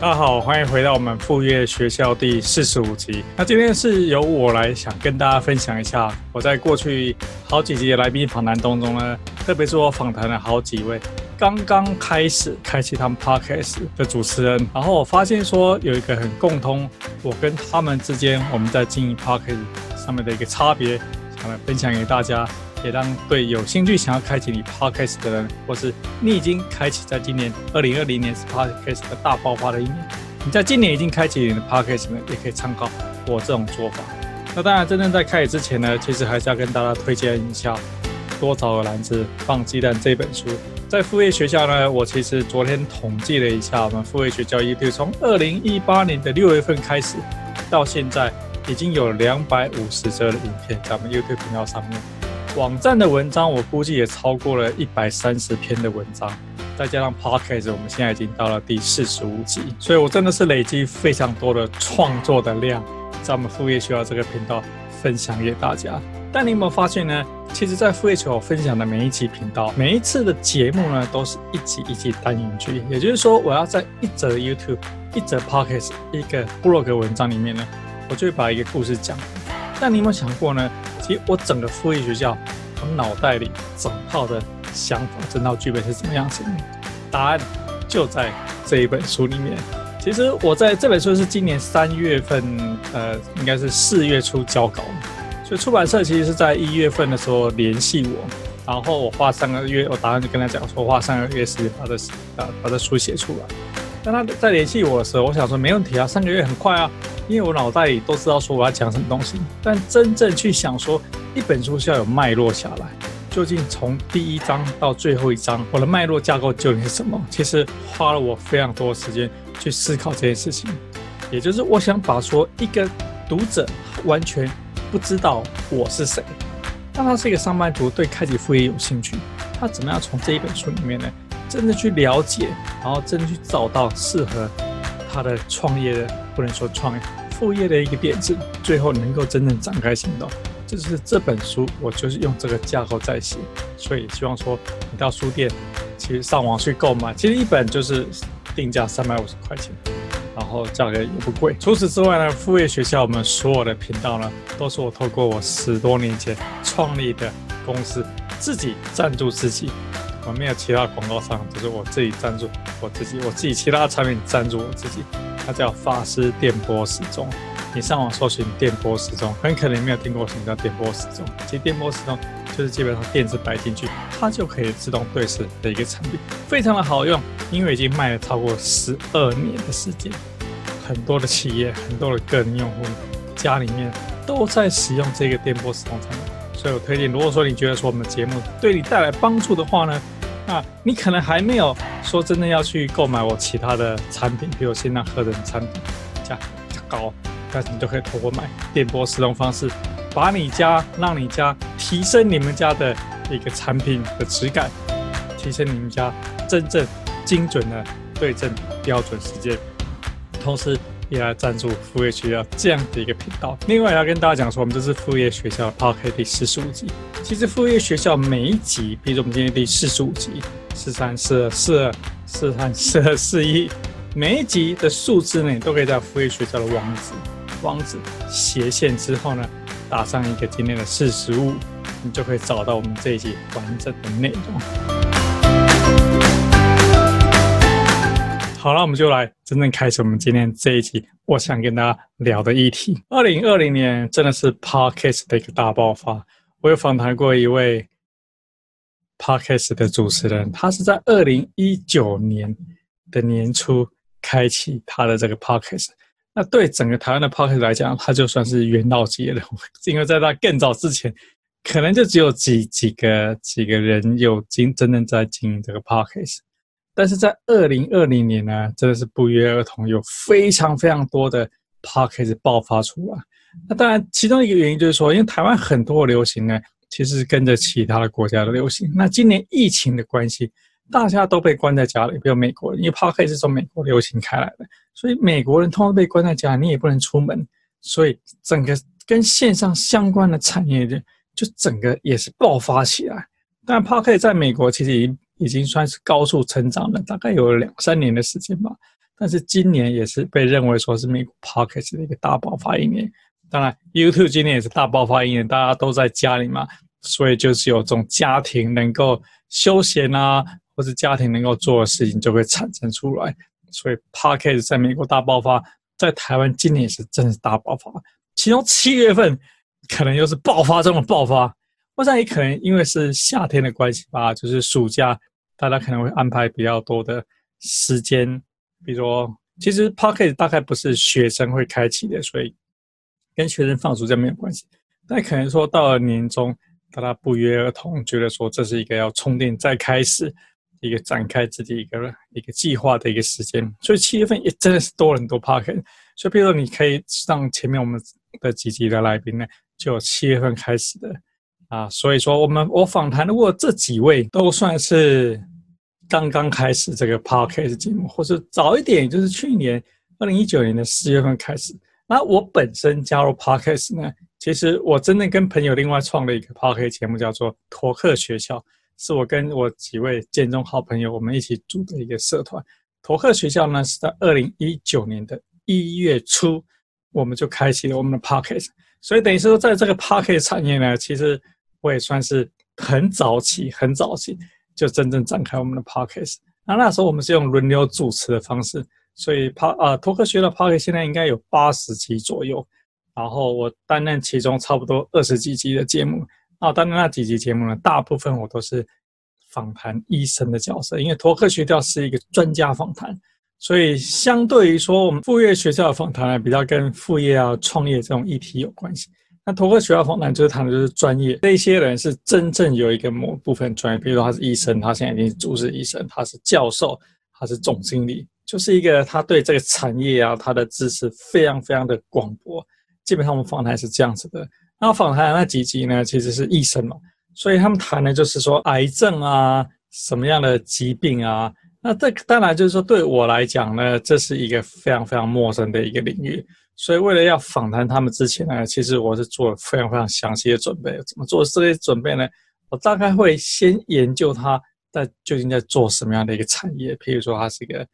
大家好，欢迎回到我们副业学校第四十五集。那今天是由我来想跟大家分享一下，我在过去好几集的来宾访谈当中呢，特别是我访谈了好几位刚刚开始开启他们 podcast 的主持人，然后我发现说有一个很共通，我跟他们之间我们在经营 podcast 上面的一个差别，想来分享给大家。也让对有兴趣想要开启你 Podcast 的人，或是你已经开启在今年二零二零年是 Podcast 的大爆发的一年，你在今年已经开启你的 Podcast 呢，也可以参考我这种做法。那当然，真正在开始之前呢，其实还是要跟大家推荐一下《多找个篮子放鸡蛋》这本书。在副业学校呢，我其实昨天统计了一下，我们副业学校 YouTube 从二零一八年的六月份开始到现在，已经有两百五十则的影片在我们 YouTube 频道上面。网站的文章，我估计也超过了一百三十篇的文章，再加上 Podcast，我们现在已经到了第四十五集，所以我真的是累积非常多的创作的量，在我们副业需要这个频道分享给大家。但你有没有发现呢？其实，在副业学校分享的每一集频道，每一次的节目呢，都是一集一集单元剧，也就是说，我要在一则 YouTube、一则 Podcast、一个 Blog 文章里面呢，我就会把一个故事讲。但你有没有想过呢？其实我整个复议学校，我脑袋里整套的想法、整套剧本是怎么样子的？答案就在这一本书里面。其实我在这本书是今年三月份，呃，应该是四月初交稿，所以出版社其实是在一月份的时候联系我，然后我花三个月，我打算就跟他讲说，花三个月时间把这把把这书写出来。当他在联系我的时候，我想说没问题啊，三个月很快啊。因为我脑袋里都知道说我要讲什么东西，但真正去想说一本书是要有脉络下来，究竟从第一章到最后一章，我的脉络架构究竟是什么？其实花了我非常多的时间去思考这件事情。也就是我想把说一个读者完全不知道我是谁，但他是一个上班族，对开启副业有兴趣，他怎么样从这一本书里面呢，真的去了解，然后真的去找到适合他的创业的，不能说创业。副业的一个点子，最后能够真正展开行动，这就是这本书，我就是用这个架构在写，所以希望说你到书店，其实上网去购买，其实一本就是定价三百五十块钱，然后价格也不贵。除此之外呢，副业学校我们所有的频道呢，都是我透过我十多年前创立的公司自己赞助自己，我没有其他广告商，就是我自己赞助我自己，我自己其他产品赞助我自己。它叫法师电波时钟，你上网搜寻电波时钟，很可能没有听过什么叫电波时钟。其实电波时钟就是基本上电子摆进去，它就可以自动对时的一个产品，非常的好用。因为已经卖了超过十二年的时间，很多的企业、很多的个人用户家里面都在使用这个电波时钟产品，所以我推荐。如果说你觉得说我们的节目对你带来帮助的话呢，那你可能还没有说真的要去购买我其他的产品，比如现在喝的产品价较高，但是你就可以透过买电波时钟方式，把你家让你家提升你们家的一个产品的质感，提升你们家真正精准的对症标准时间，同时。也来赞助副业学校这样的一个频道。另外，要跟大家讲说，我们这是副业学校二 K 第四十五集。其实，副业学校每一集，比如我们今天第四十五集，四三四二四二四三四二四一，每一集的数字呢，都可以在副业学校的网址网址斜线之后呢，打上一个今天的四十五，你就可以找到我们这一集完整的内容。好了，我们就来真正开始我们今天这一集。我想跟大家聊的议题，二零二零年真的是 Podcast 的一个大爆发。我有访谈过一位 Podcast 的主持人，他是在二零一九年的年初开启他的这个 Podcast。那对整个台湾的 Podcast 来讲，他就算是元老级的，因为在他更早之前，可能就只有几几个几个人有经真正在经营这个 Podcast。但是在二零二零年呢，真的是不约而同，有非常非常多的 podcast 爆发出来。那当然，其中一个原因就是说，因为台湾很多流行呢，其实是跟着其他的国家的流行。那今年疫情的关系，大家都被关在家里，比如美国人，因为 Podcast 是从美国流行开来的，所以美国人通常被关在家里，你也不能出门，所以整个跟线上相关的产业就就整个也是爆发起来。但 Podcast 在美国其实已经已经算是高速成长了，大概有两三年的时间吧。但是今年也是被认为说是美国 Podcast 的一个大爆发一年。当然，YouTube 今年也是大爆发一年，大家都在家里嘛，所以就是有这种家庭能够休闲啊，或是家庭能够做的事情就会产生出来。所以 Podcast 在美国大爆发，在台湾今年也是真的是大爆发。其中七月份可能又是爆发中的爆发，我想也可能因为是夏天的关系吧，就是暑假大家可能会安排比较多的时间。比如说，其实 Pocket 大概不是学生会开启的，所以跟学生放暑假没有关系。但可能说到了年终，大家不约而同觉得说这是一个要充电再开始，一个展开自己一个一个计划的一个时间。所以七月份也真的是多了很多 Pocket。所以，比如说你可以上前面我们的几集的来宾呢，就有七月份开始的啊。所以说，我们我访谈如果这几位都算是。刚刚开始这个 podcast 节目，或是早一点，就是去年二零一九年的四月份开始。那我本身加入 podcast 呢，其实我真的跟朋友另外创了一个 podcast 节目，叫做托克学校，是我跟我几位建中好朋友我们一起组的一个社团。托克学校呢是在二零一九年的一月初，我们就开启了我们的 podcast。所以等于说，在这个 podcast 产业呢，其实我也算是很早期，很早期。就真正展开我们的 podcast，那那时候我们是用轮流主持的方式，所以 p 啊托克学的 podcast 现在应该有八十集左右，然后我担任其中差不多二十几集的节目，那担任那几集节目呢，大部分我都是访谈医生的角色，因为托克学校是一个专家访谈，所以相对于说我们副业学校的访谈呢，比较跟副业啊创业这种议题有关系。那托克学校访谈就是谈的就是专业，这些人是真正有一个某部分专业，比如说他是医生，他现在已经是主治医生，他是教授，他是总经理，就是一个他对这个产业啊，他的知识非常非常的广博。基本上我们访谈是这样子的。那访谈那几集呢，其实是医生嘛，所以他们谈的就是说癌症啊，什么样的疾病啊。那这当然就是说对我来讲呢，这是一个非常非常陌生的一个领域。所以，为了要访谈他们之前呢，其实我是做了非常非常详细的准备。怎么做这些准备呢？我大概会先研究他在究竟在做什么样的一个产业。譬如说，他是一个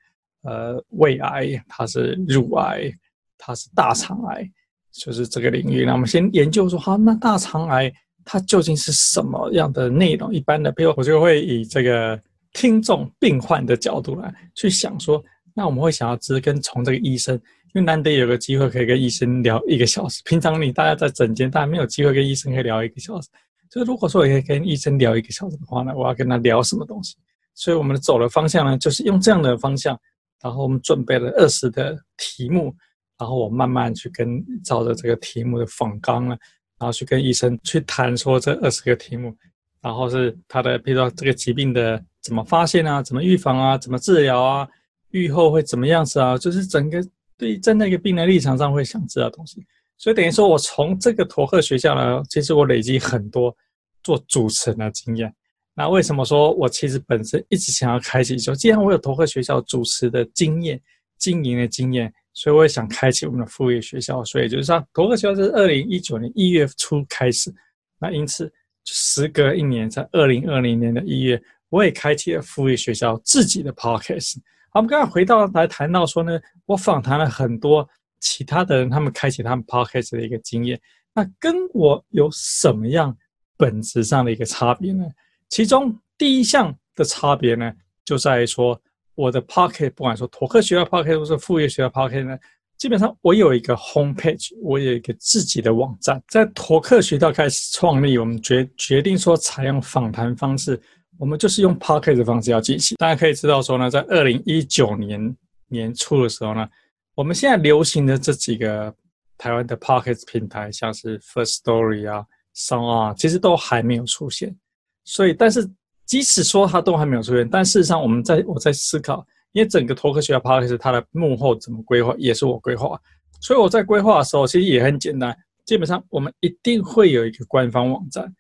呃胃癌，他是乳癌，他是大肠癌，就是这个领域。那我们先研究说，好，那大肠癌它究竟是什么样的内容？一般的，譬如我就会以这个听众病患的角度来去想说，那我们会想要知跟从这个医生。因为难得有个机会可以跟医生聊一个小时，平常你大家在诊间，大家没有机会跟医生可以聊一个小时。所以如果说我可以跟医生聊一个小时的话呢，我要跟他聊什么东西？所以我们走的方向呢，就是用这样的方向，然后我们准备了二十的题目，然后我慢慢去跟照着这个题目的访纲呢，然后去跟医生去谈说这二十个题目，然后是他的，比如说这个疾病的怎么发现啊，怎么预防啊，怎么治疗啊，愈后会怎么样子啊，就是整个。对，在那个病人立场上会想知道东西，所以等于说我从这个托克学校呢，其实我累积很多做主持人的经验。那为什么说我其实本身一直想要开启？说既然我有托克学校主持的经验、经营的经验，所以我也想开启我们的副业学校。所以就是说，托克学校是二零一九年一月初开始，那因此时隔一年，在二零二零年的一月，我也开启了副业学校自己的 podcast。我们刚才回到来谈到说呢，我访谈了很多其他的人，他们开启他们 podcast 的一个经验，那跟我有什么样本质上的一个差别呢？其中第一项的差别呢，就在于说我的 podcast 不管说托克学校 podcast 或是副业学校 podcast 呢，基本上我有一个 homepage，我有一个自己的网站，在托克学校开始创立，我们决决定说采用访谈方式。我们就是用 Pocket 的方式要进行。大家可以知道说呢，在二零一九年年初的时候呢，我们现在流行的这几个台湾的 Pocket 平台，像是 First Story 啊、Song 啊，其实都还没有出现。所以，但是即使说它都还没有出现，但事实上，我们在我在思考，因为整个托克学校 Pocket 它的幕后怎么规划，也是我规划。所以我在规划的时候，其实也很简单，基本上我们一定会有一个官方网站，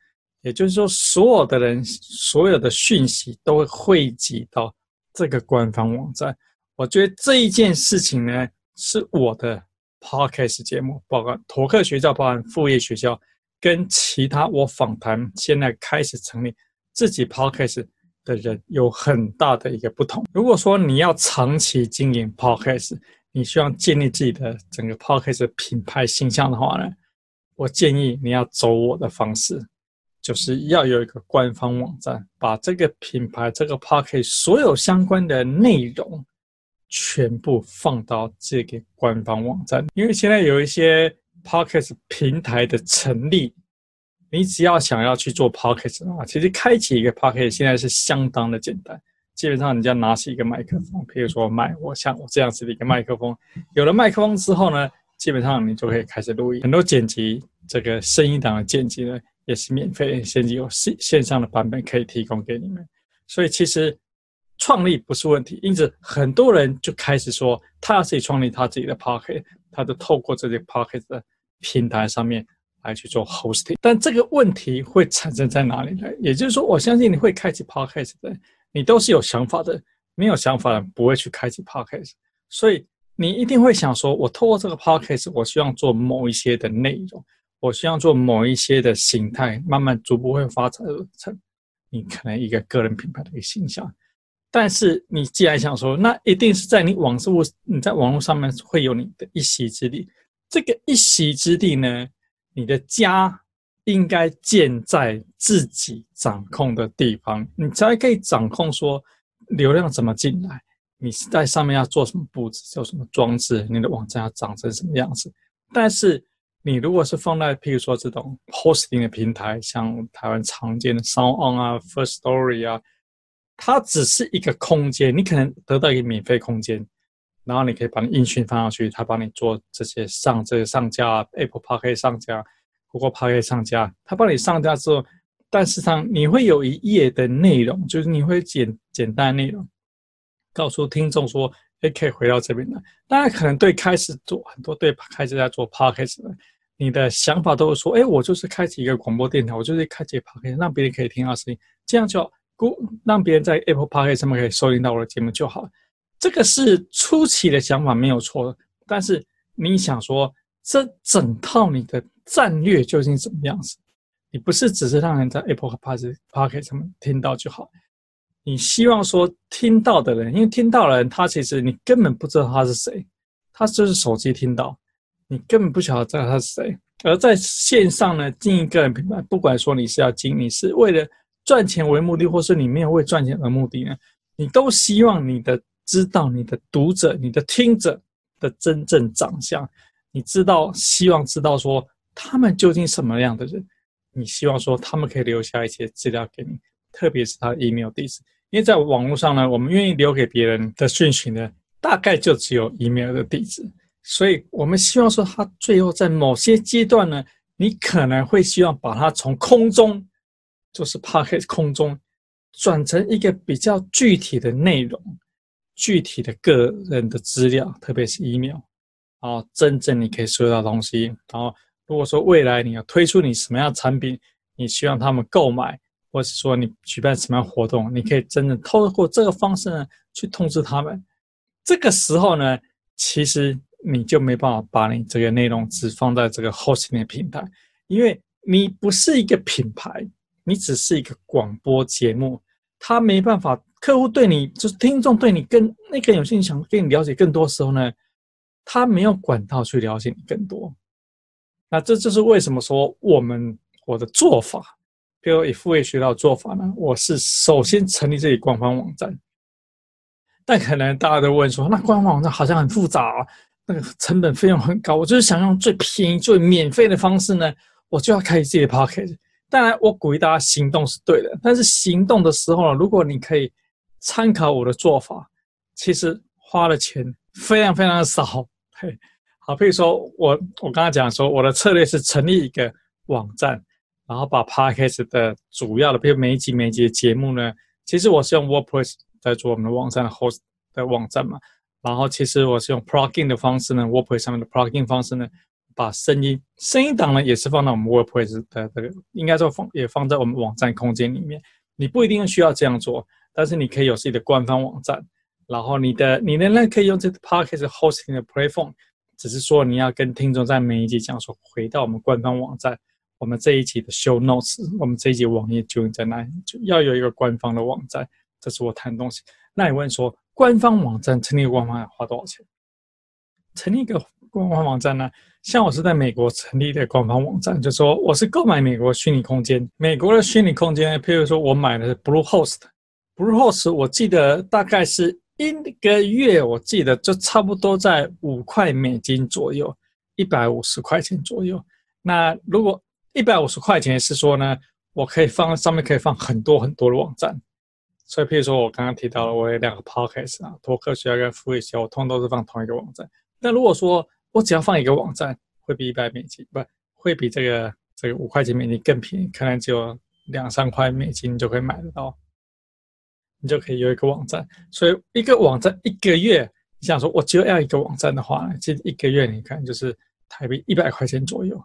也就是说，所有的人所有的讯息都会汇集到这个官方网站。我觉得这一件事情呢，是我的 podcast 节目，包括托克学校，包含副业学校，跟其他我访谈现在开始成立自己 podcast 的人有很大的一个不同。如果说你要长期经营 podcast，你需要建立自己的整个 podcast 品牌形象的话呢，我建议你要走我的方式，就是要有一个官方网站，把这个品牌、这个 podcast 所有相关的内容全部放到这个官方网站。因为现在有一些 podcast 平台的成立，你只要想要去做 podcast 的话，其实开启一个 podcast 现在是相当的简单。基本上，你就要拿起一个麦克风，比如说麦，我像我这样子的一个麦克风。有了麦克风之后呢，基本上你就可以开始录音。很多剪辑这个声音档的剪辑呢，也是免费，现在有线线上的版本可以提供给你们。所以其实创立不是问题，因此很多人就开始说，他要自己创立他自己的 Podcast，他就透过这些 Podcast 的平台上面来去做 hosting。但这个问题会产生在哪里呢？也就是说，我相信你会开启 Podcast 的。你都是有想法的，没有想法的不会去开启 podcast，所以你一定会想说，我透过这个 podcast，我希望做某一些的内容，我希望做某一些的形态，慢慢逐步会发展成你可能一个个人品牌的一个形象。但是你既然想说，那一定是在你网络，你在网络上面会有你的一席之地。这个一席之地呢，你的家。应该建在自己掌控的地方，你才可以掌控说流量怎么进来，你在上面要做什么布置，做什么装置，你的网站要长成什么样子。但是你如果是放在譬如说这种 hosting 的平台，像台湾常见的 SoundOn 啊、First Story 啊，它只是一个空间，你可能得到一个免费空间，然后你可以把你音讯放上去，它帮你做这些上这些上架，Apple Podcast 上架。不过 Podcast 上架，他帮你上架之后，但是上你会有一页的内容，就是你会简简单的内容，告诉听众说，哎，可以回到这边来。大家可能对开始做很多对开始在做 Podcast 的，你的想法都是说，哎，我就是开启一个广播电台，我就是开启 Podcast，让别人可以听到声音，这样就故让别人在 Apple Podcast 上面可以收听到我的节目就好。这个是初期的想法没有错，但是你想说，这整套你的。战略究竟怎么样子？你不是只是让人在 Apple Podcast 上面听到就好，你希望说听到的人，因为听到的人他其实你根本不知道他是谁，他就是手机听到，你根本不晓得知道他是谁。而在线上呢，经营个人品牌，不管说你是要经营，你是为了赚钱为目的，或是你没有为赚钱而目的呢，你都希望你的知道你的读者、你的听者的真正长相，你知道，希望知道说。他们究竟什么样的人？你希望说他们可以留下一些资料给你，特别是他的 email 地址，因为在网络上呢，我们愿意留给别人的讯息呢，大概就只有 email 的地址。所以我们希望说，他最后在某些阶段呢，你可能会希望把它从空中，就是 Podcast 空中，转成一个比较具体的内容，具体的个人的资料，特别是 email，然后真正你可以收到东西，然后。如果说未来你要推出你什么样的产品，你希望他们购买，或是说你举办什么样活动，你可以真正透过这个方式呢去通知他们。这个时候呢，其实你就没办法把你这个内容只放在这个 hosting 的平台，因为你不是一个品牌，你只是一个广播节目，他没办法，客户对你就是听众对你更那个有兴趣，想跟你了解更多的时候呢，他没有管道去了解你更多。那这就是为什么说我们我的做法，比如以副业学到做法呢？我是首先成立这里官方网站，但可能大家都问说，那官方网站好像很复杂，那个成本费用很高。我就是想用最便宜、最免费的方式呢，我就要开始自己的 podcast。当然，我鼓励大家行动是对的，但是行动的时候呢，如果你可以参考我的做法，其实花的钱非常非常的少，嘿。好，比如说我我刚才讲说，我的策略是成立一个网站，然后把 Podcast 的主要的，比如每一集每一集的节目呢，其实我是用 WordPress 在做我们的网站的 host 的网站嘛，然后其实我是用 plugin 的方式呢，WordPress 上面的 plugin 方式呢，把声音声音档呢也是放到我们 WordPress 的这个，应该说放也放在我们网站空间里面。你不一定需要这样做，但是你可以有自己的官方网站，然后你的你仍然可以用这个 podcast hosting 的 platform，只是说你要跟听众在每一集讲说，回到我们官方网站，我们这一集的 show notes，我们这一集网页究竟在哪里？就要有一个官方的网站，这是我谈东西。那你问说，官方网站成立一个官方要花多少钱？成立一个官方网站呢？像我是在美国成立的官方网站，就说我是购买美国虚拟空间。美国的虚拟空间，譬如说我买的是 Bluehost，Bluehost 我记得大概是一个月，我记得就差不多在五块美金左右，一百五十块钱左右。那如果一百五十块钱是说呢，我可以放上面可以放很多很多的网站。所以，譬如说，我刚刚提到了，我有两个 podcast 啊，脱科学跟副业学，我通通都是放同一个网站。那如果说我只要放一个网站，会比一百美金不会比这个这个五块钱美金更便宜，可能只有两三块美金你就可以买得到，你就可以有一个网站。所以，一个网站一个月，你想说我就要一个网站的话，其实一个月你看就是台币一百块钱左右。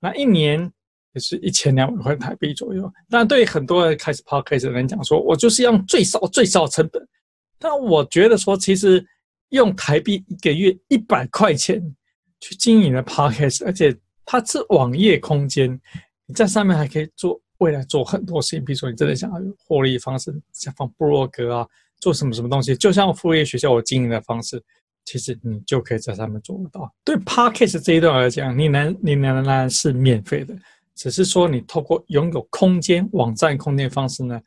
那一年。也是一千两百块台币左右。但对很多人开始 podcast 的人讲说，我就是用最少最少成本。但我觉得说，其实用台币一个月一百块钱去经营的 podcast，而且它是网页空间，你在上面还可以做未来做很多事情。比如说，你真的想要有获利方式，想放部落格啊，做什么什么东西，就像副业学校我经营的方式，其实你就可以在上面做得到。对 podcast 这一段来讲，你能你能然是免费的。只是说，你透过拥有空间、网站空间方式呢，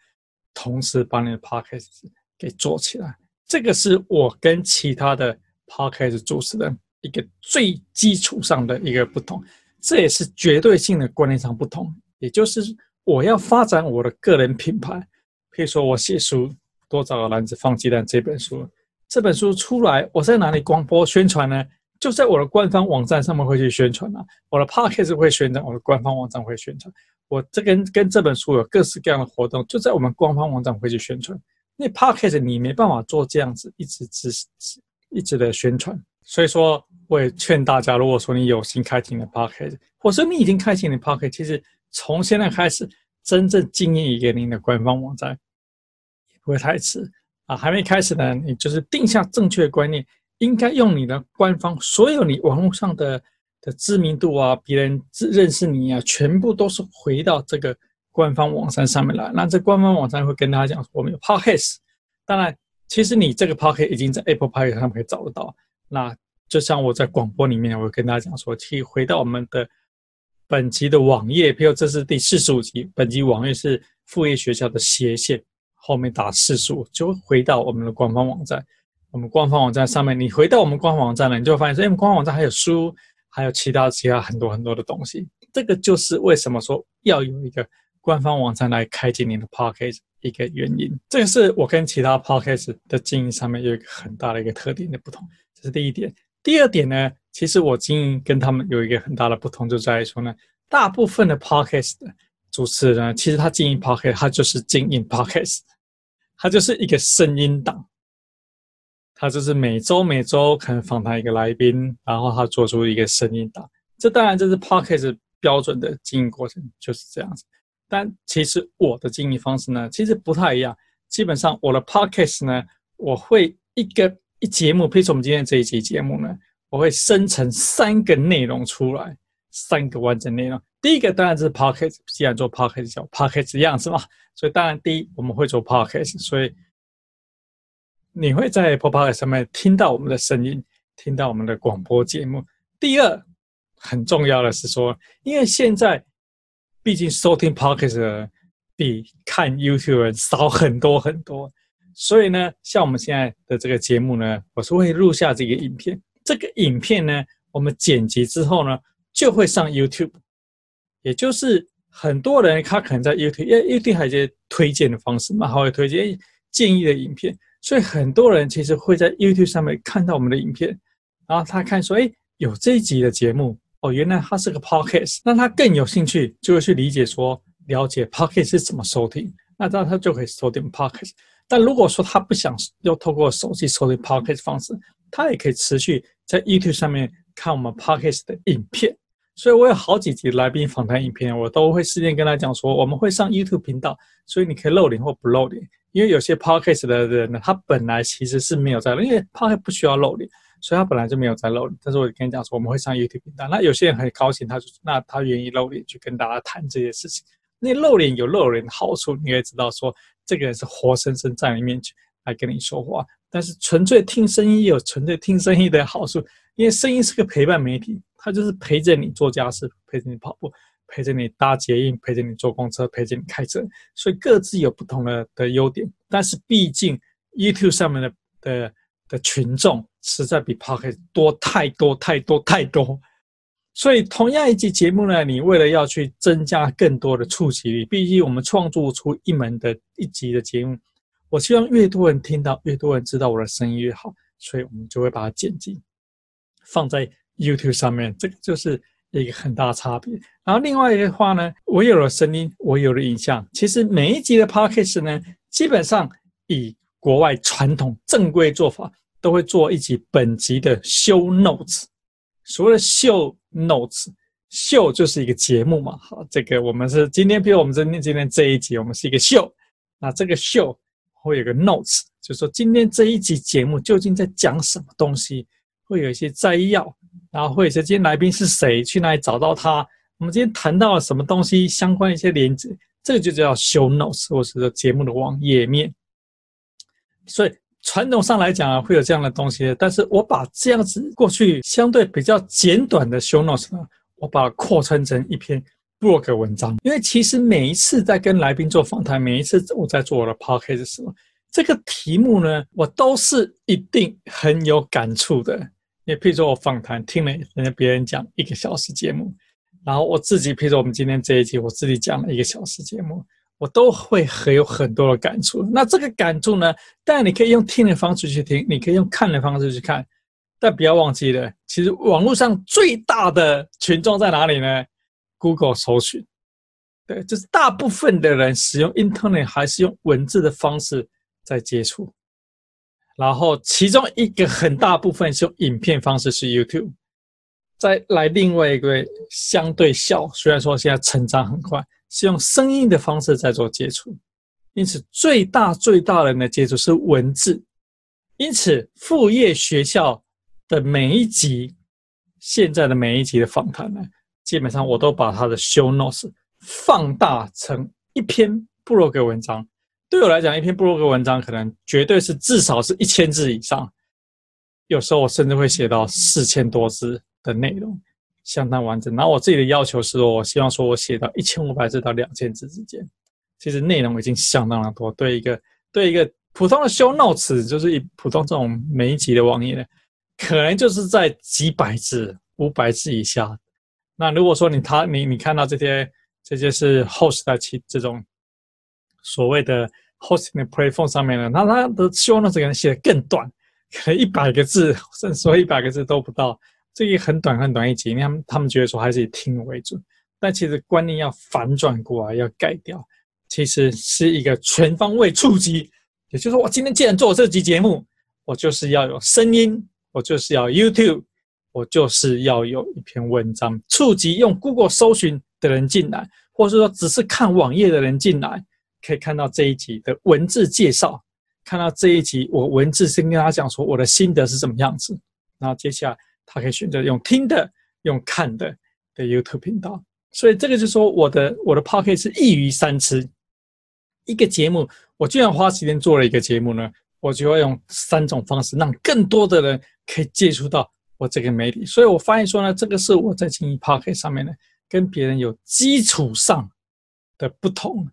同时把你的 podcast 给做起来，这个是我跟其他的 podcast 主持人一个最基础上的一个不同，这也是绝对性的观念上不同。也就是我要发展我的个人品牌，譬如说我写书，多找个篮子放鸡蛋这本书，这本书出来，我在哪里广播宣传呢？就在我的官方网站上面会去宣传啊，我的 podcast 会宣传，我的官方网站会宣传。我这跟跟这本书有各式各样的活动，就在我们官方网站会去宣传。那 podcast 你没办法做这样子一直支一直的宣传，所以说我也劝大家，如果说你有心开启你的 podcast，或者说你已经开启你的 podcast，其实从现在开始真正经营一个您的官方网站也不会太迟啊。还没开始呢，你就是定下正确的观念。应该用你的官方，所有你网络上的的知名度啊，别人认识你啊，全部都是回到这个官方网站上面来。那这官方网站会跟大家讲，我们有 Podcast。当然，其实你这个 Podcast 已经在 Apple Podcast 上面可以找得到。那就像我在广播里面，我会跟大家讲说，可以回到我们的本集的网页，比如这是第四十五集，本集网页是副业学校的斜线，后面打四十五，就会回到我们的官方网站。我们官方网站上面，你回到我们官方网站了，你就会发现说，哎，我们官方网站还有书，还有其他其他很多很多的东西。这个就是为什么说要有一个官方网站来开启你的 podcast 一个原因。这个是我跟其他 podcast 的经营上面有一个很大的一个特点的不同，这是第一点。第二点呢，其实我经营跟他们有一个很大的不同，就在于说呢，大部分的 podcast 主持人其实他经营 podcast，他就是经营 podcast，他就是一个声音档。他就是每周每周可能访谈一个来宾，然后他做出一个声音档。这当然这是 Podcast 标准的经营过程，就是这样子。但其实我的经营方式呢，其实不太一样。基本上我的 Podcast 呢，我会一个一节目，譬如说我们今天这一集节目呢，我会生成三个内容出来，三个完整内容。第一个当然是 Podcast，既然做 Podcast 叫 Podcast 样子嘛，所以当然第一我们会做 Podcast，所以。你会在 p o p o d 上面听到我们的声音，听到我们的广播节目。第二，很重要的是说，因为现在毕竟收听 Podcast 比看 YouTube 少很多很多，所以呢，像我们现在的这个节目呢，我是会录下这个影片。这个影片呢，我们剪辑之后呢，就会上 YouTube。也就是很多人他可能在 YouTube，因为 YouTube 还有一些推荐的方式嘛，他会推荐建议的影片。所以很多人其实会在 YouTube 上面看到我们的影片，然后他看说，哎，有这一集的节目，哦，原来他是个 Podcast，那他更有兴趣，就会去理解说，了解 Podcast 是怎么收听，那这样他就可以收听 Podcast。但如果说他不想要透过手机收听 Podcast 方式，他也可以持续在 YouTube 上面看我们 Podcast 的影片。所以我有好几集来宾访谈影片，我都会事先跟他讲说，我们会上 YouTube 频道，所以你可以露脸或不露脸。因为有些 Podcast 的人呢，他本来其实是没有在，因为 Podcast 不需要露脸，所以他本来就没有在露脸。但是我跟你讲说，我们会上 YouTube 频道。那有些人很高兴，他就那他愿意露脸去跟大家谈这些事情。那露脸有露脸的好处，你也知道说，这个人是活生生在你面前来跟你说话。但是纯粹听声音有纯粹听声音的好处，因为声音是个陪伴媒体。他就是陪着你做家事，陪着你跑步，陪着你搭捷运，陪着你坐公车，陪着你开车，所以各自有不同的的优点。但是毕竟 YouTube 上面的的的群众实在比 Podcast 多太多太多太多，所以同样一集节目呢，你为了要去增加更多的触及率，毕竟我们创作出一门的一集的节目，我希望越多人听到，越多人知道我的声音越好，所以我们就会把它剪辑放在。YouTube 上面，这个就是一个很大的差别。然后另外一个话呢，我有了声音，我有了影像。其实每一集的 Podcast 呢，基本上以国外传统正规做法，都会做一集本集的 Show Notes。所谓的 Show Notes，Show 就是一个节目嘛。好，这个我们是今天，比如我们今天今天这一集，我们是一个 Show。那这个 Show 会有个 Notes，就是说今天这一集节目究竟在讲什么东西，会有一些摘要。然后或者是今天来宾是谁，去哪里找到他？我们今天谈到了什么东西，相关一些连接，这个就叫 show notes，或者是节目的网页面。所以传统上来讲啊，会有这样的东西。但是我把这样子过去相对比较简短的 show notes 呢，我把它扩充成一篇 blog 文章。因为其实每一次在跟来宾做访谈，每一次我在做我的 podcast 的时候，这个题目呢，我都是一定很有感触的。也譬如说，我访谈听了人家别人讲一个小时节目，然后我自己，譬如说我们今天这一集，我自己讲了一个小时节目，我都会很有很多的感触。那这个感触呢，当然你可以用听的方式去听，你可以用看的方式去看，但不要忘记了，其实网络上最大的群众在哪里呢？Google 搜寻，对，就是大部分的人使用 Internet 还是用文字的方式在接触。然后，其中一个很大部分是用影片方式是 YouTube，再来另外一个相对小，虽然说现在成长很快，是用声音的方式在做接触，因此最大最大的人的接触是文字，因此副业学校的每一集，现在的每一集的访谈呢，基本上我都把它的 show notes 放大成一篇部落格文章。对我来讲，一篇部落格文章可能绝对是至少是一千字以上，有时候我甚至会写到四千多字的内容，相当完整。然后我自己的要求是，我希望说我写到一千五百字到两千字之间，其实内容已经相当的多。对一个对一个普通的 show notes，就是以普通这种每一集的网页呢，可能就是在几百字、五百字以下。那如果说你他你你看到这些这些是 host 的其这种。所谓的 hosting 的 platform 上面呢，那它的 show notes 可能写的更短，可能一百个字，甚至说一百个字都不到，这个很短很短一集，他们他们觉得说还是以听为主，但其实观念要反转过来，要改掉，其实是一个全方位触及，也就是说，我今天既然做这集节目，我就是要有声音，我就是要 YouTube，我就是要有一篇文章触及用 Google 搜寻的人进来，或者说只是看网页的人进来。可以看到这一集的文字介绍，看到这一集我文字先跟他讲说我的心得是什么样子，然后接下来他可以选择用听的、用看的的 YouTube 频道。所以这个就是说我的我的 Podcast 是一鱼三吃，一个节目我既然花时间做了一个节目呢，我就要用三种方式让更多的人可以接触到我这个媒体。所以我发现说呢，这个是我在经营 Podcast 上面呢，跟别人有基础上的不同。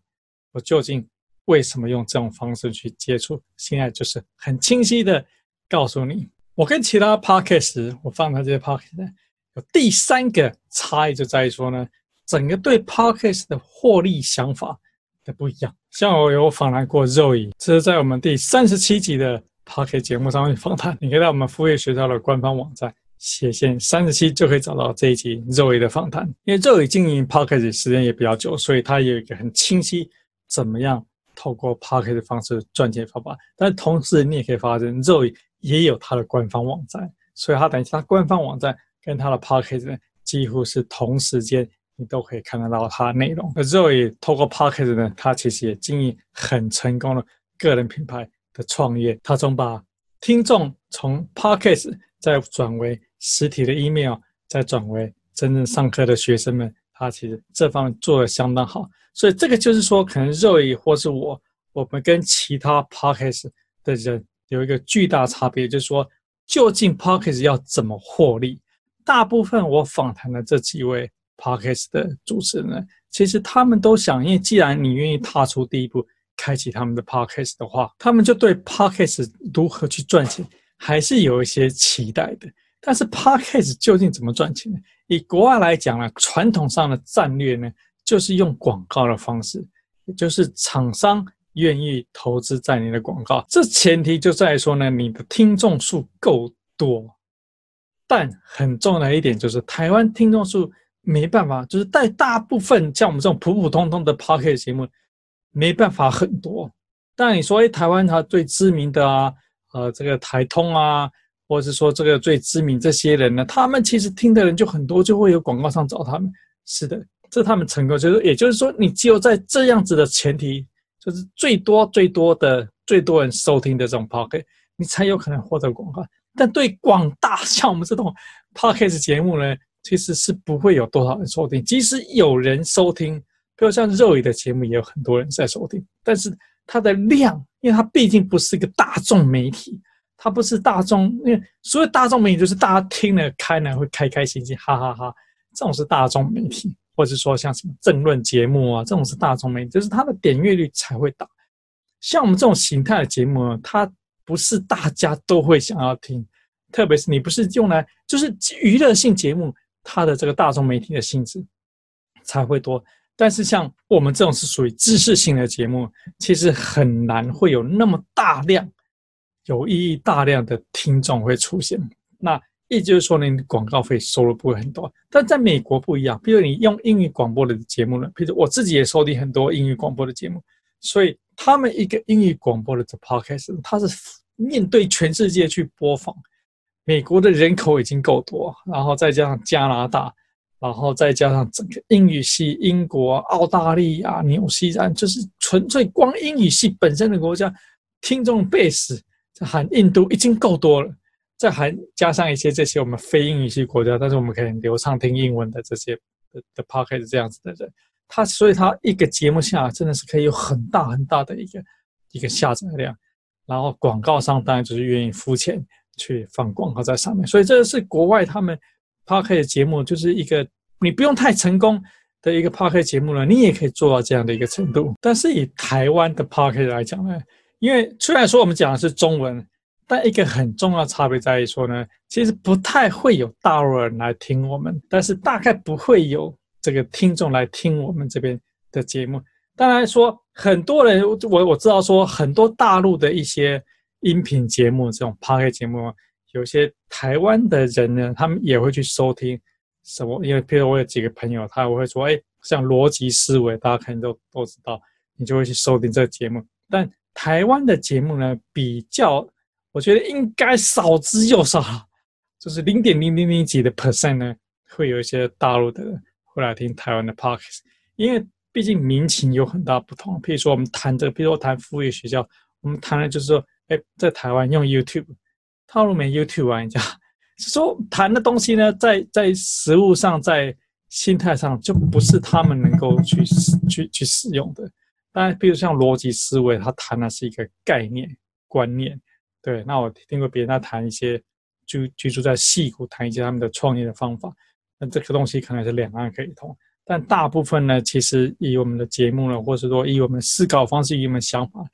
我究竟为什么用这种方式去接触？现在就是很清晰的告诉你，我跟其他 podcast 我放的这些 podcast 有第三个差异，就在于说呢，整个对 podcast 的获利想法的不一样。像我有访谈过 Zoe，这是在我们第三十七集的 podcast 节目上面访谈，你可以在我们副业学校的官方网站斜线三十七就可以找到这一集 Zoe 的访谈。因为 Zoe 经营 podcast 时间也比较久，所以他有一个很清晰。怎么样透过 Podcast 的方式赚钱方法？但同时你也可以发现，Zoe 也有他的官方网站，所以他等于他官方网站跟他的 Podcast 几乎是同时间，你都可以看得到他的内容。而 Zoe 透过 Podcast 呢，他其实也经营很成功的个人品牌的创业。他从把听众从 Podcast 再转为实体的 email，再转为真正上课的学生们，他其实这方面做得相当好。所以这个就是说，可能 Zoe 或是我，我们跟其他 Podcast 的人有一个巨大差别，就是说，究竟 Podcast 要怎么获利？大部分我访谈的这几位 Podcast 的主持人呢，其实他们都想，因为既然你愿意踏出第一步，开启他们的 Podcast 的话，他们就对 Podcast 如何去赚钱还是有一些期待的。但是 Podcast 究竟怎么赚钱？以国外来讲呢，传统上的战略呢？就是用广告的方式，也就是厂商愿意投资在你的广告，这前提就在于说呢，你的听众数够多。但很重要的一点就是，台湾听众数没办法，就是在大部分像我们这种普普通通的 Podcast 节目，没办法很多。但你说，哎，台湾它最知名的啊，呃，这个台通啊，或者是说这个最知名这些人呢，他们其实听的人就很多，就会有广告商找他们。是的。这他们成功，就是也就是说，你只有在这样子的前提，就是最多最多的最多人收听的这种 podcast，你才有可能获得广告。但对广大像我们这种 podcast 节目呢，其实是不会有多少人收听。即使有人收听，比如像肉 o 的节目，也有很多人在收听，但是它的量，因为它毕竟不是一个大众媒体，它不是大众，因为所谓大众媒体就是大家听了开呢会开开心心，哈哈哈哈，这种是大众媒体。或者说像什么政论节目啊，这种是大众媒体，就是它的点阅率才会大。像我们这种形态的节目呢，它不是大家都会想要听，特别是你不是用来就是娱乐性节目，它的这个大众媒体的性质才会多。但是像我们这种是属于知识性的节目，其实很难会有那么大量有意义、大量的听众会出现。那也就是说，你广告费收入不会很多，但在美国不一样。比如你用英语广播的节目呢，比如我自己也收听很多英语广播的节目，所以他们一个英语广播的 podcast，它是面对全世界去播放。美国的人口已经够多，然后再加上加拿大，然后再加上整个英语系，英国、澳大利亚、纽西兰，就是纯粹光英语系本身的国家，听众 base，含印度已经够多了。再还加上一些这些我们非英语系国家，但是我们可以流畅听英文的这些的的 podcast 这样子的人，他所以他一个节目下真的是可以有很大很大的一个一个下载量，然后广告商当然就是愿意付钱去放广告在上面，所以这是国外他们 podcast 节目就是一个你不用太成功的一个 podcast 节目了，你也可以做到这样的一个程度。但是以台湾的 podcast 来讲呢，因为虽然说我们讲的是中文。但一个很重要的差别在于说呢，其实不太会有大陆人来听我们，但是大概不会有这个听众来听我们这边的节目。当然说，很多人我我知道说，很多大陆的一些音频节目这种 p o c a 节目，有些台湾的人呢，他们也会去收听什么？因为譬如我有几个朋友，他会说，哎，像逻辑思维，大家肯定都都知道，你就会去收听这个节目。但台湾的节目呢，比较。我觉得应该少之又少，就是零点零零零几的 percent 呢，会有一些大陆的人会来听台湾的 podcast，因为毕竟民情有很大不同。譬如说，我们谈这个，譬如说谈副业学校，我们谈的就是说，哎，在台湾用 YouTube，大陆没 YouTube 玩家，是说谈的东西呢，在在实物上，在心态上就不是他们能够去去去使用的。当然，比如像逻辑思维，他谈的是一个概念观念。对，那我听过别人在谈一些居居住在戏谷，谈一些他们的创业的方法，那这个东西可能是两岸可以通，但大部分呢，其实以我们的节目呢，或是说以我们的思考方式，以我们的想法，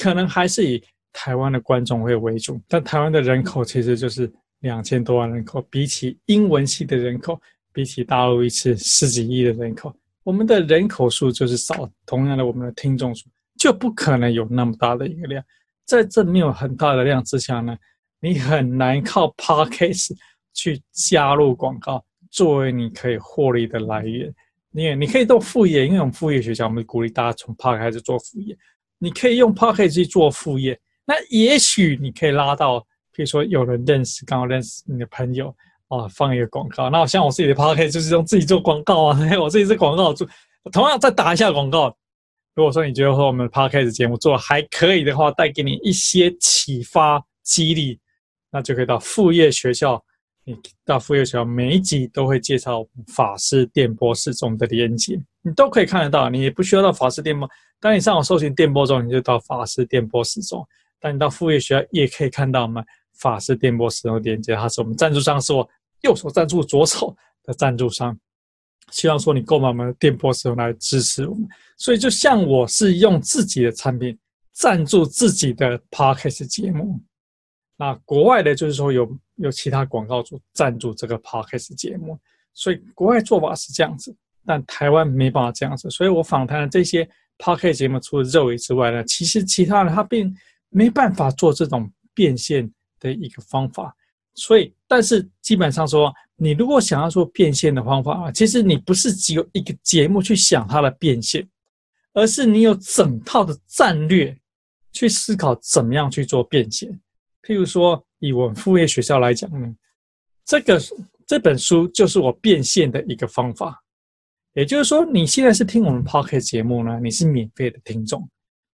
可能还是以台湾的观众会为主。但台湾的人口其实就是两千多万人口，比起英文系的人口，比起大陆一次十几亿的人口，我们的人口数就是少，同样的，我们的听众数就不可能有那么大的一个量。在这没有很大的量之下呢，你很难靠 Podcast 去加入广告作为你可以获利的来源。你也你可以做副业，因为我们副业学校我们鼓励大家从 Podcast 开始做副业。你可以用 Podcast 去做副业，那也许你可以拉到，比如说有人认识，刚好认识你的朋友啊，放一个广告。那像我自己的 podcast 就是用自己做广告啊，我自己是广告主，同样再打一下广告。如果说你觉得和我们 podcast 节目做还可以的话，带给你一些启发激励，那就可以到副业学校。你到副业学校每一集都会介绍法师电波室中的连接，你都可以看得到。你也不需要到法师电波，当你上网搜寻电波中，你就到法师电波室中。但你到副业学校也可以看到我们法师电波室中连接，它是我们赞助商，是我右手赞助左手的赞助商。希望说你购买我们的电波室来支持我们。所以就像我是用自己的产品赞助自己的 podcast 节目，那国外的就是说有有其他广告主赞助这个 podcast 节目，所以国外做法是这样子，但台湾没办法这样子。所以我访谈的这些 podcast 节目，除了肉尾之外呢，其实其他的他并没办法做这种变现的一个方法。所以，但是基本上说，你如果想要做变现的方法啊，其实你不是只有一个节目去想它的变现。而是你有整套的战略去思考怎么样去做变现。譬如说，以我们副业学校来讲呢，这个这本书就是我变现的一个方法。也就是说，你现在是听我们 Podcast 节目呢，你是免费的听众；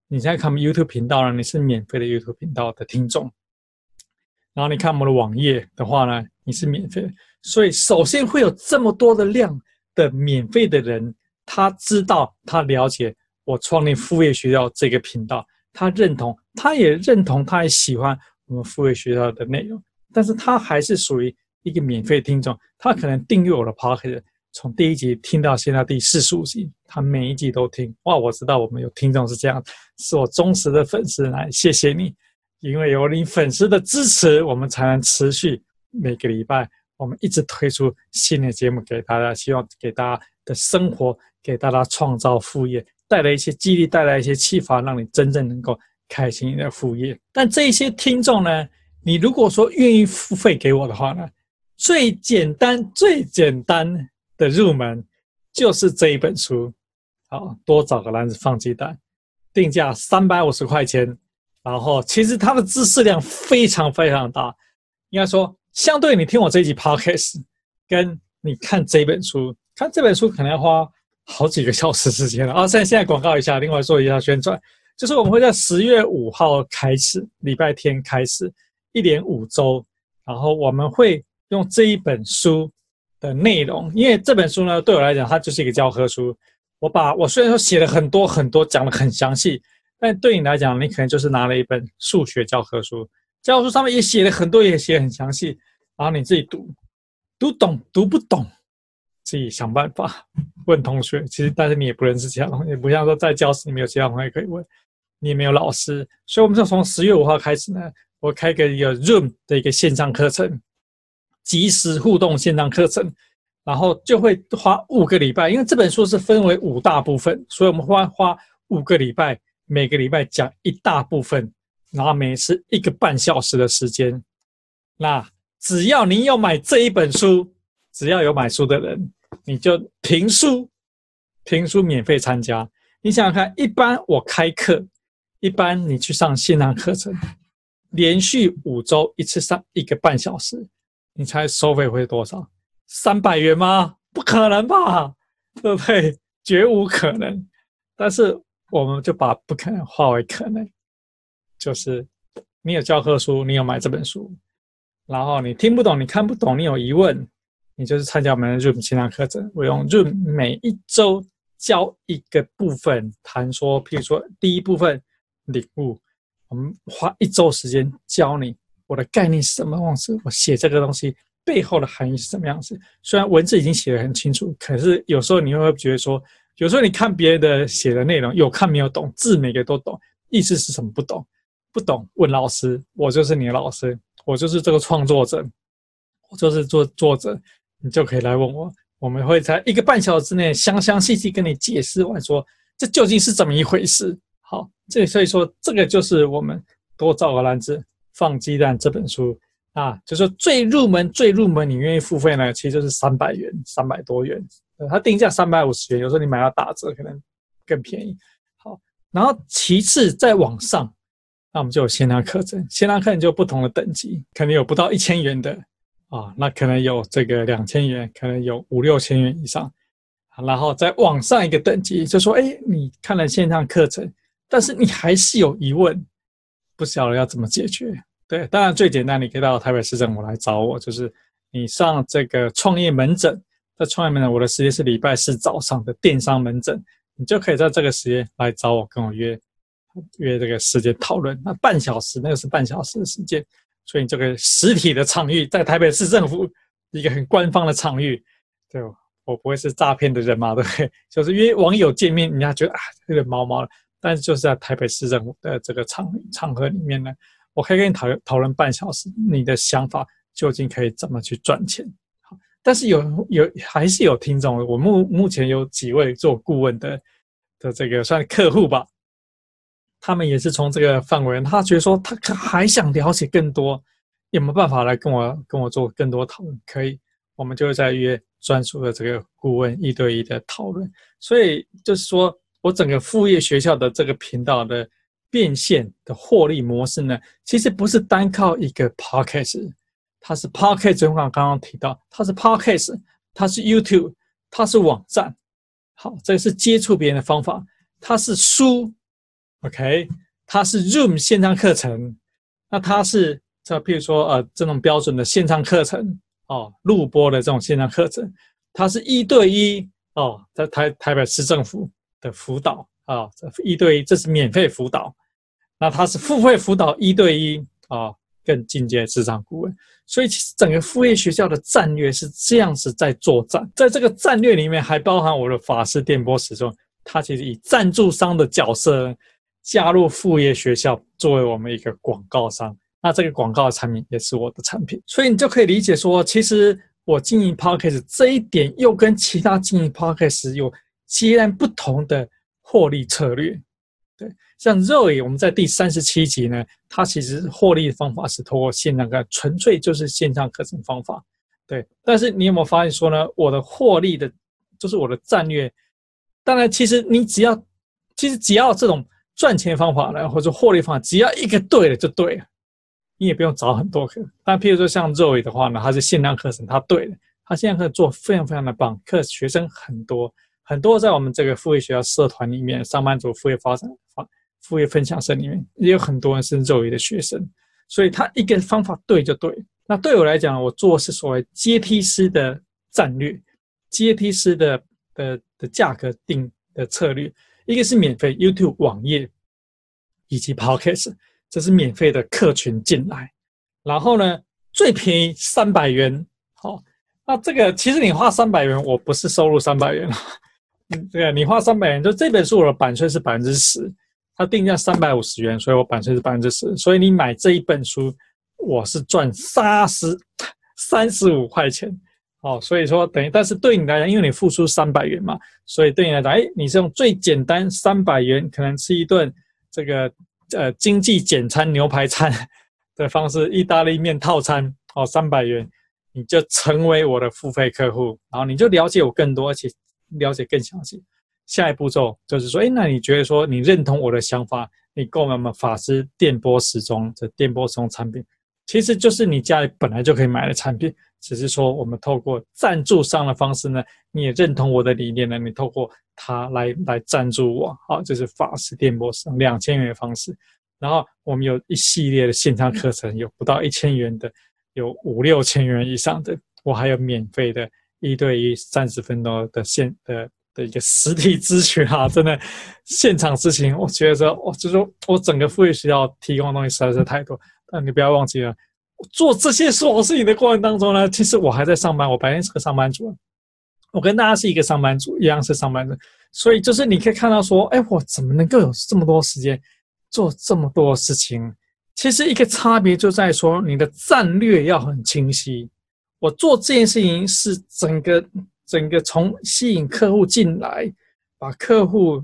你在看 YouTube 频道呢，你是免费的 YouTube 频道的听众。然后你看我们的网页的话呢，你是免费。所以，首先会有这么多的量的免费的人，他知道，他了解。我创立副业学校这个频道，他认同，他也认同，他也喜欢我们副业学校的内容，但是他还是属于一个免费听众，他可能订阅我的 podcast，从第一集听到现在第四十五集，他每一集都听。哇，我知道我们有听众是这样，是我忠实的粉丝，来谢谢你，因为有你粉丝的支持，我们才能持续每个礼拜我们一直推出新的节目给大家，希望给大家的生活，给大家创造副业。带来一些激励，带来一些启发，让你真正能够开心的副业。但这些听众呢，你如果说愿意付费给我的话呢，最简单、最简单的入门就是这一本书。好，多找个篮子放鸡蛋，定价三百五十块钱。然后，其实它的知识量非常非常大。应该说，相对你听我这一集 Podcast，跟你看这本书，看这本书可能要花。好几个小时时间了啊！现在现在广告一下，另外做一下宣传，就是我们会在十月五号开始，礼拜天开始，一连五周，然后我们会用这一本书的内容，因为这本书呢，对我来讲，它就是一个教科书。我把我虽然说写了很多很多，讲得很详细，但对你来讲，你可能就是拿了一本数学教科书，教科书上面也写了很多，也写很详细，然后你自己读，读懂读不懂。自己想办法 问同学，其实但是你也不认识其他同学，不像说在教室里面有其他同学可以问，你也没有老师，所以我们就从十月五号开始呢，我开个一个 room 的一个线上课程，即时互动线上课程，然后就会花五个礼拜，因为这本书是分为五大部分，所以我们花花五个礼拜，每个礼拜讲一大部分，然后每次一个半小时的时间，那只要你有买这一本书。只要有买书的人，你就评书，评书免费参加。你想想看，一般我开课，一般你去上线上课程，连续五周一次上一个半小时，你猜收费会多少？三百元吗？不可能吧，对不对？绝无可能。但是我们就把不可能化为可能，就是你有教科书，你有买这本书，然后你听不懂，你看不懂，你有疑问。你就是参加我们的 Zoom 线上课程，我用 Zoom 每一周教一个部分，谈说，譬如说第一部分领悟，我们花一周时间教你我的概念是什么样子，我写这个东西背后的含义是什么样子。虽然文字已经写得很清楚，可是有时候你会觉得说，有时候你看别人的写的内容，有看没有懂，字每个都懂，意思是什么不懂，不懂问老师，我就是你的老师，我就是这个创作者，我就是作作者。你就可以来问我，我们会在一个半小时之内详详细细跟你解释完，说这究竟是怎么一回事。好，这所以说这个就是我们多造个篮子放鸡蛋这本书啊，就是说最入门最入门，你愿意付费呢，其实就是三百元，三百多元，它定价三百五十元，有时候你买到打折可能更便宜。好，然后其次再往上那我们就有线上课程，线上课程就不同的等级，可能有不到一千元的啊，那可能有这个两千元，可能有五六千元以上，然后再往上一个等级，就说，哎，你看了线上课程，但是你还是有疑问，不晓得要怎么解决。对，当然最简单，你可以到台北市政府来找我，就是你上这个创业门诊，在创业门诊，我的时间是礼拜四早上的电商门诊，你就可以在这个时间来找我，跟我约。约这个时间讨论，那半小时，那个是半小时的时间，所以你这个实体的场域在台北市政府一个很官方的场域，对，我不会是诈骗的人嘛，对不对？就是约网友见面，人家觉得啊，有点毛毛的，但是就是在台北市政府的这个场场合里面呢，我可以跟你讨讨论半小时，你的想法究竟可以怎么去赚钱？但是有有还是有听众，我目目前有几位做顾问的的这个算客户吧。他们也是从这个范围，他觉得说他可还想了解更多，有没有办法来跟我跟我做更多讨论？可以，我们就会再约专属的这个顾问一对一的讨论。所以就是说我整个副业学校的这个频道的变现的获利模式呢，其实不是单靠一个 podcast，它是 podcast，就刚刚提到，它是 podcast，它是 YouTube，它是网站。好，这个是接触别人的方法，它是书。OK，它是 Zoom 线上课程，那它是这，譬如说呃，这种标准的线上课程哦，录播的这种线上课程，它是一对一哦，在台台北市政府的辅导啊、哦，这一对一，这是免费辅导，那它是付费辅导一对一啊、哦，更进阶职场顾问，所以其实整个副业学校的战略是这样子在作战，在这个战略里面还包含我的法师电波时钟，它其实以赞助商的角色。加入副业学校作为我们一个广告商，那这个广告的产品也是我的产品，所以你就可以理解说，其实我经营 Podcast 这一点又跟其他经营 Podcast 有截然不同的获利策略。对，像 Zoe，我们在第三十七集呢，它其实获利的方法是通过线上课，纯粹就是线上课程方法。对，但是你有没有发现说呢？我的获利的，就是我的战略。当然，其实你只要，其实只要这种。赚钱方法呢，或者获利方法，只要一个对了就对了，你也不用找很多课。但譬如说像 Zoe 的话呢，它是线上课程，它对了，它线上课做非常非常的棒，课学生很多很多，在我们这个副业学校社团里面，上班族副业发展、副业分享社里面，也有很多人是 Zoe 的学生，所以他一个方法对就对。那对我来讲，我做是所谓阶梯式的战略，阶梯式的的的价格定的策略。一个是免费 YouTube 网页以及 Podcast，这是免费的客群进来。然后呢，最便宜三百元。好，那这个其实你花三百元，我不是收入三百元。嗯，对啊，你花三百元，就这本书我的版税是百分之十，它定价三百五十元，所以我版税是百分之十。所以你买这一本书，我是赚三十三十五块钱。哦，所以说等于，但是对你来讲，因为你付出三百元嘛，所以对你来讲，哎，你是用最简单三百元，可能吃一顿这个呃经济简餐牛排餐的方式，意大利面套餐哦，三百元，你就成为我的付费客户，然后你就了解我更多，而且了解更详细。下一步骤就是说，哎，那你觉得说你认同我的想法，你购买我们法师电波时钟这电波时钟产品，其实就是你家里本来就可以买的产品。只是说，我们透过赞助商的方式呢，你也认同我的理念呢，你透过他来来赞助我，好，这是法师电波上两千元的方式。然后我们有一系列的线上课程，有不到一千元的，有五六千元以上的，我还有免费的一对一三十分钟的线的的一个实体咨询啊，真的现场咨询，我觉得说，我就是说我整个副业学校提供的东西实在是太多，但你不要忘记了。做这些所有事情的过程当中呢，其实我还在上班，我白天是个上班族，我跟大家是一个上班族，一样是上班族，所以就是你可以看到说，哎，我怎么能够有这么多时间做这么多事情？其实一个差别就在说，你的战略要很清晰。我做这件事情是整个整个从吸引客户进来，把客户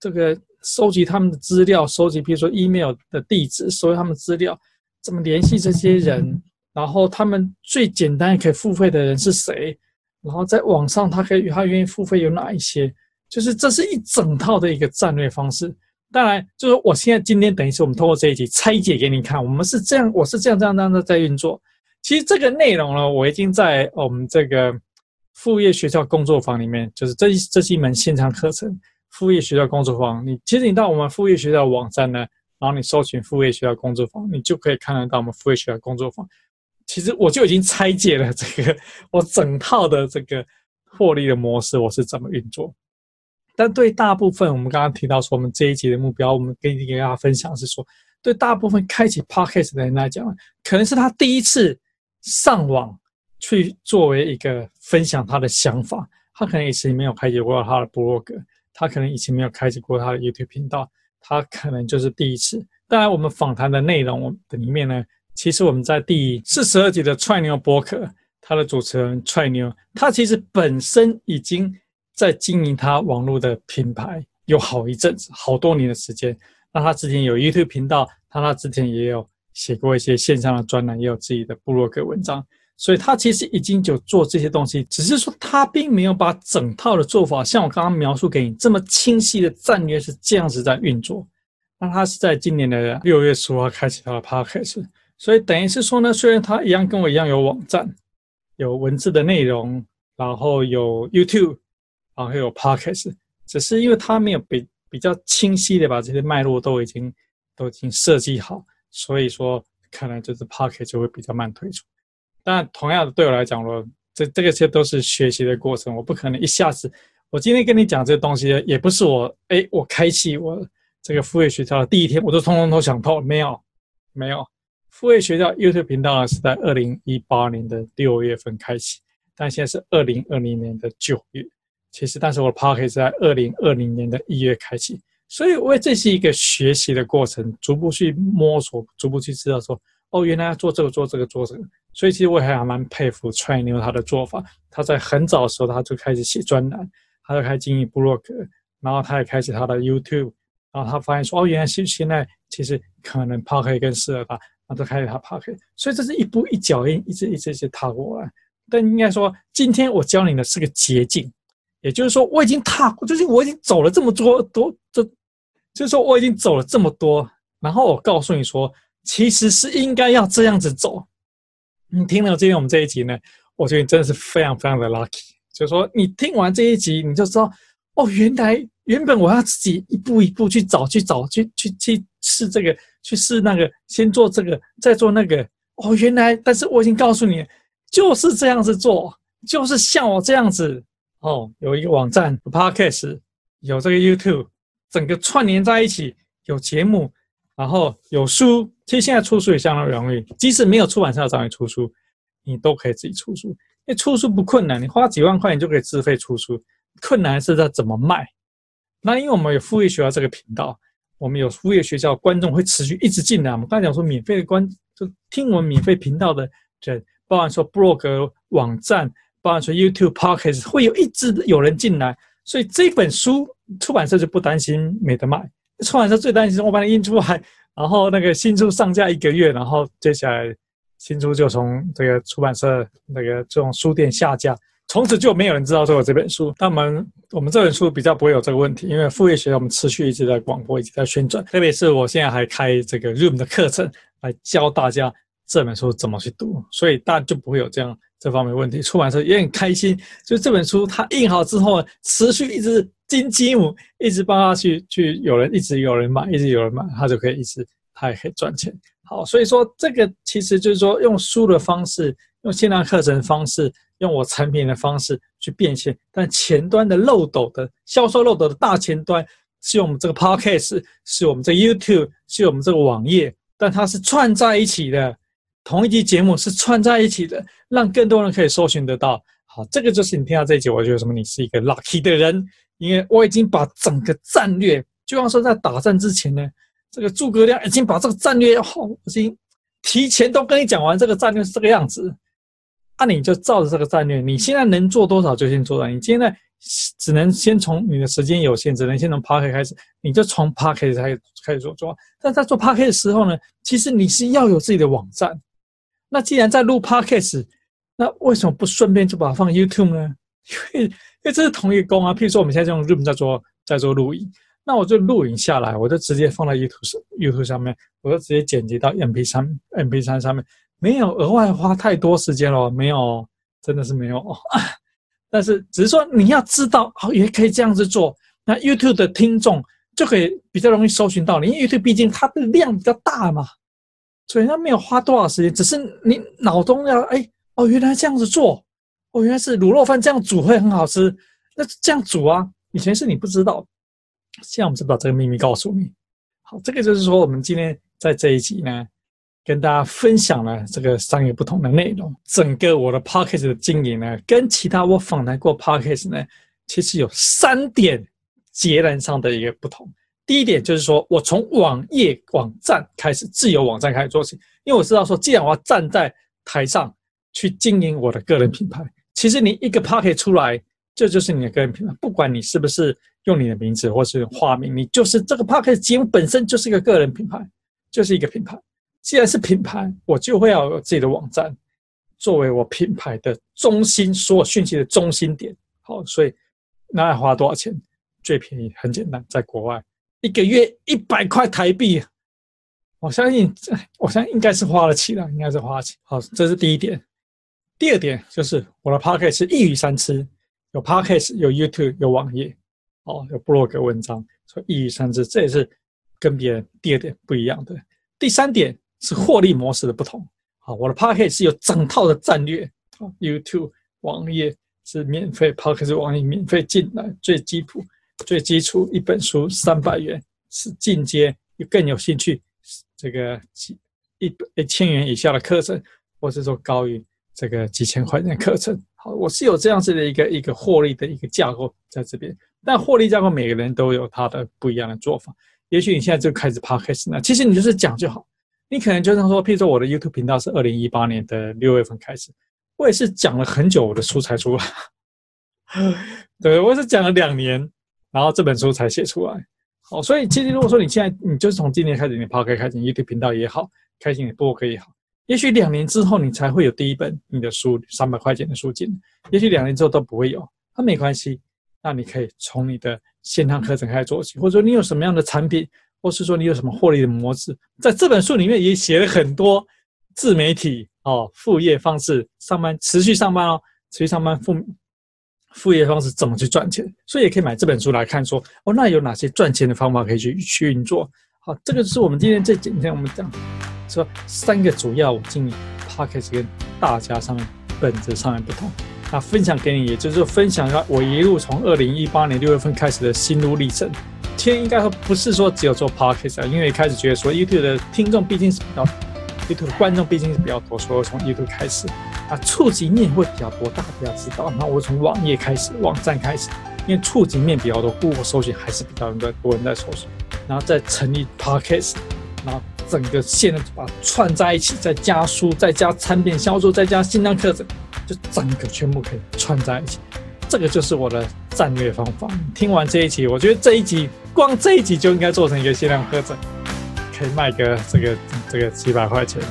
这个收集他们的资料，收集比如说 email 的地址，收集他们资料。怎么联系这些人？然后他们最简单可以付费的人是谁？然后在网上他可以他愿意付费有哪一些？就是这是一整套的一个战略方式。当然，就是我现在今天等于是我们通过这一集拆解给你看，我们是这样，我是这样这样这样的在运作。其实这个内容呢，我已经在我们这个副业学校工作坊里面，就是这这是一门线上课程，副业学校工作坊。你其实你到我们副业学校网站呢，然后你搜寻副业学校工作坊，你就可以看得到我们副业学校工作坊。其实我就已经拆解了这个我整套的这个获利的模式，我是怎么运作。但对大部分，我们刚刚提到说，我们这一集的目标，我们跟跟大家分享是说，对大部分开启 Podcast 的人来讲，可能是他第一次上网去作为一个分享他的想法，他可能以前没有开启过他的部落格，他可能以前没有开启过他的 YouTube 频道，他可能就是第一次。当然，我们访谈的内容的里面呢，其实我们在第四十二集的踹牛博客，他的主持人踹牛，他其实本身已经。在经营他网络的品牌有好一阵子，好多年的时间。那他之前有 YouTube 频道，他他之前也有写过一些线上的专栏，也有自己的部落格文章。所以他其实已经就做这些东西，只是说他并没有把整套的做法，像我刚刚描述给你这么清晰的战略是这样子在运作。那他是在今年的六月十五号开启他的 Podcast，所以等于是说呢，虽然他一样跟我一样有网站，有文字的内容，然后有 YouTube。然后有 Podcast，只是因为他没有比比较清晰的把这些脉络都已经都已经设计好，所以说可能就是 Podcast 就会比较慢推出。但同样的，对我来讲咯，这这个些都是学习的过程，我不可能一下子。我今天跟你讲这个东西，也不是我哎，我开启我这个副业学校的第一天，我就通通都想透，没有没有。副业学校 YouTube 频道呢是在二零一八年的六月份开启，但现在是二零二零年的九月。其实，但是我的 Podcast 在二零二零年的一月开启，所以，我这是一个学习的过程，逐步去摸索，逐步去知道说，哦，原来要做这个，做这个，做这个。所以，其实我还蛮佩服踹牛他的做法。他在很早的时候，他就开始写专栏，他就开始经营部落格，然后他也开始他的 YouTube，然后他发现说，哦，原来现现在其实可能 Podcast 更适合他，然后就开始他 p o c k e t。所以，这是一步一脚印，一直一直一直踏过来。但应该说，今天我教你的是个捷径。也就是说，我已经踏过，就是我已经走了这么多多，这就是说我已经走了这么多。然后我告诉你说，其实是应该要这样子走。你听了今天我们这一集呢，我觉得你真的是非常非常的 lucky。就是说，你听完这一集，你就知道，哦，原来原本我要自己一步一步去找、去找、去去去试这个、去试那个，先做这个，再做那个。哦，原来，但是我已经告诉你，就是这样子做，就是像我这样子。哦，有一个网站，Podcast，有这个 YouTube，整个串联在一起，有节目，然后有书。其实现在出书也相当容易，即使没有出版社找你出书，你都可以自己出书。因为出书不困难，你花几万块，你就可以自费出书。困难是在怎么卖。那因为我们有副业学校这个频道，我们有副业学校观众会持续一直进来。我们刚才讲说，免费的观就听我们免费频道的人，包含说 blog 网站。包含说 YouTube Podcast 会有一直有人进来，所以这本书出版社就不担心没得卖。出版社最担心我把它印出来，然后那个新书上架一个月，然后接下来新书就从这个出版社那个这种书店下架，从此就没有人知道说有这本书。但我们我们这本书比较不会有这个问题，因为副业学我们持续一直在广播，一直在宣传，特别是我现在还开这个 Room 的课程来教大家这本书怎么去读，所以大家就不会有这样。这方面问题，出版社也很开心。就这本书，它印好之后，持续一直金鸡母，一直帮他去去有人，一直有人买，一直有人买，他就可以一直，他也可以赚钱。好，所以说这个其实就是说，用书的方式，用线上课程的方式，用我产品的方式去变现。但前端的漏斗的销售漏斗的大前端，是我们这个 Podcast，是我们这个 YouTube，是我们这个网页，但它是串在一起的。同一集节目是串在一起的，让更多人可以搜寻得到。好，这个就是你听到这一集，我觉得什么？你是一个 lucky 的人，因为我已经把整个战略，就像说在打仗之前呢，这个诸葛亮已经把这个战略，好，已经提前都跟你讲完，这个战略是这个样子。那、你就照着这个战略，你现在能做多少就先做到。你现在只能先从你的时间有限，只能先从 Podcast 开始，你就从 Podcast 开始开始做做。但在做 Podcast 的时候呢，其实你是要有自己的网站。那既然在录 Podcast，那为什么不顺便就把它放 YouTube 呢？因为因为这是同一个工啊。譬如说我们现在用 Zoom 在做在做录音，那我就录影下来，我就直接放在 YouTube 上，YouTube 上面，我就直接剪辑到 MP3 MP3 上面，没有额外花太多时间了，没有，真的是没有。但是只是说你要知道，哦，也可以这样子做，那 YouTube 的听众就可以比较容易搜寻到你，因为 YouTube 毕竟它的量比较大嘛，所以它没有花多少时间，只是你脑中要哎哦，原来这样子做，哦，原来是卤肉饭这样煮会很好吃，那这样煮啊，以前是你不知道，现在我们是把这个秘密告诉你。好，这个就是说我们今天在这一集呢。跟大家分享了这个商业不同的内容，整个我的 Podcast 的经营呢，跟其他我访谈过 Podcast 呢，其实有三点截然上的一个不同。第一点就是说我从网页网站开始，自由网站开始做起，因为我知道说，既然我要站在台上去经营我的个人品牌，其实你一个 Podcast 出来，这就，是你的个人品牌，不管你是不是用你的名字或是化名，你就是这个 Podcast 节目本身就是一个个人品牌，就是一个品牌。既然是品牌，我就会要有自己的网站，作为我品牌的中心，所有讯息的中心点。好，所以那要花多少钱？最便宜很简单，在国外一个月一百块台币，我相信，我相信应该是花得起的，应该是花得起。好，这是第一点。第二点就是我的 Podcast 是一鱼三吃，有 Podcast，有 YouTube，有网页，哦，有部落格文章，所以一鱼三吃，这也是跟别人第二点不一样的。第三点。是获利模式的不同。好，我的 Podcast 是有整套的战略。YouTube 网页是免费，Podcast 网页免费进来，最基础、最基础一本书三百元，是进阶更有兴趣，这个几一一千元以下的课程，或是说高于这个几千块钱课程。好，我是有这样子的一个一个获利的一个架构在这边，但获利架构每个人都有他的不一样的做法。也许你现在就开始 Podcast 那其实你就是讲就好。你可能就像说，譬如说我的 YouTube 频道是二零一八年的六月份开始，我也是讲了很久，我的书才出来。对，我是讲了两年，然后这本书才写出来。好，所以其实如果说你现在你就是从今年开始，你 Podcast 开始 YouTube 频道也好，开启你播客也好，也许两年之后你才会有第一本你的书三百块钱的书进，也许两年之后都不会有，那没关系，那你可以从你的线上课程开始做起，或者说你有什么样的产品。或是说你有什么获利的模式，在这本书里面也写了很多自媒体哦，副业方式，上班持续上班哦，持续上班副副业方式怎么去赚钱，所以也可以买这本书来看说，说哦，那有哪些赚钱的方法可以去去运作？好，这个是我们今天这几天我们讲说三个主要我经营 Podcast 跟大家上面本质上面不同，那分享给你，也就是分享一下我一路从二零一八年六月份开始的心路历程。天应该说不是说只有做 podcast 啊，因为一开始觉得说 YouTube 的听众毕竟是比较，YouTube 的观众毕竟是比较多，所以从 YouTube 开始啊，触及面会比较多，大家比较知道。那我从网页开始，网站开始，因为触及面比较多，Google 搜寻还是比较多人在搜索，然后再成立 podcast，然后整个线把它串在一起，再加书，再加产品销售，再加线上课程，就整个全部可以串在一起。这个就是我的战略方法。听完这一集，我觉得这一集。光这一集就应该做成一个限量课程，可以卖个这个这个几百块钱，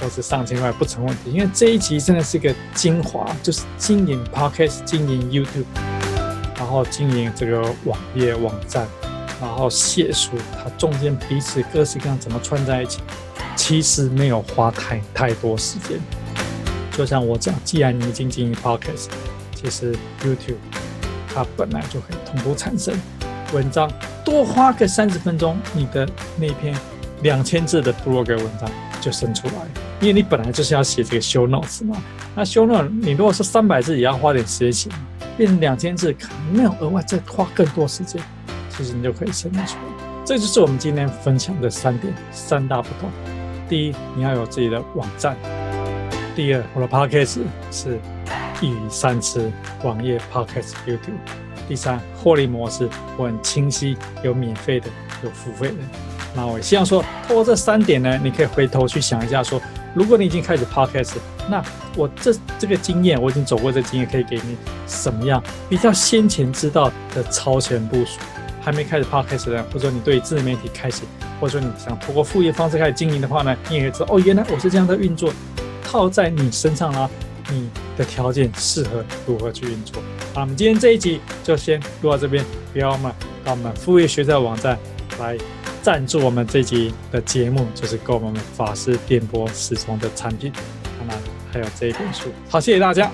或是上千块不成问题。因为这一集真的是一个精华，就是经营 Podcast、经营 YouTube，然后经营这个网页网站，然后写书，它中间彼此各式各样怎么串在一起，其实没有花太太多时间。就像我讲，既然你已经经营 Podcast，其实 YouTube 它本来就可以同步产生文章。多花个三十分钟，你的那篇两千字的 blog 文章就生出来，因为你本来就是要写这个 show notes 嘛。那 show notes 你如果是三百字也要花点时间写，变成两千字可能没有额外再花更多时间，其实你就可以生出来。这就是我们今天分享的三点三大不同。第一，你要有自己的网站；第二，我的 podcast 是一鱼三吃，网页、podcast、YouTube。第三，获利模式我很清晰，有免费的，有付费的。那我希望说，通过这三点呢，你可以回头去想一下，说，如果你已经开始 podcast，那我这这个经验，我已经走过这经验，可以给你什么样比较先前知道的超前部署？还没开始 podcast 的，或者说你对自媒体开始，或者说你想通过副业方式开始经营的话呢，你也可以知道，哦，原来我是这样的运作，套在你身上啦，你的条件适合如何去运作。好，我们今天这一集就先录到这边，不要忘了到我们副业学者网站来赞助我们这集的节目，就是购买我们法师电波时钟的产品，当然还有这一本书。好，谢谢大家。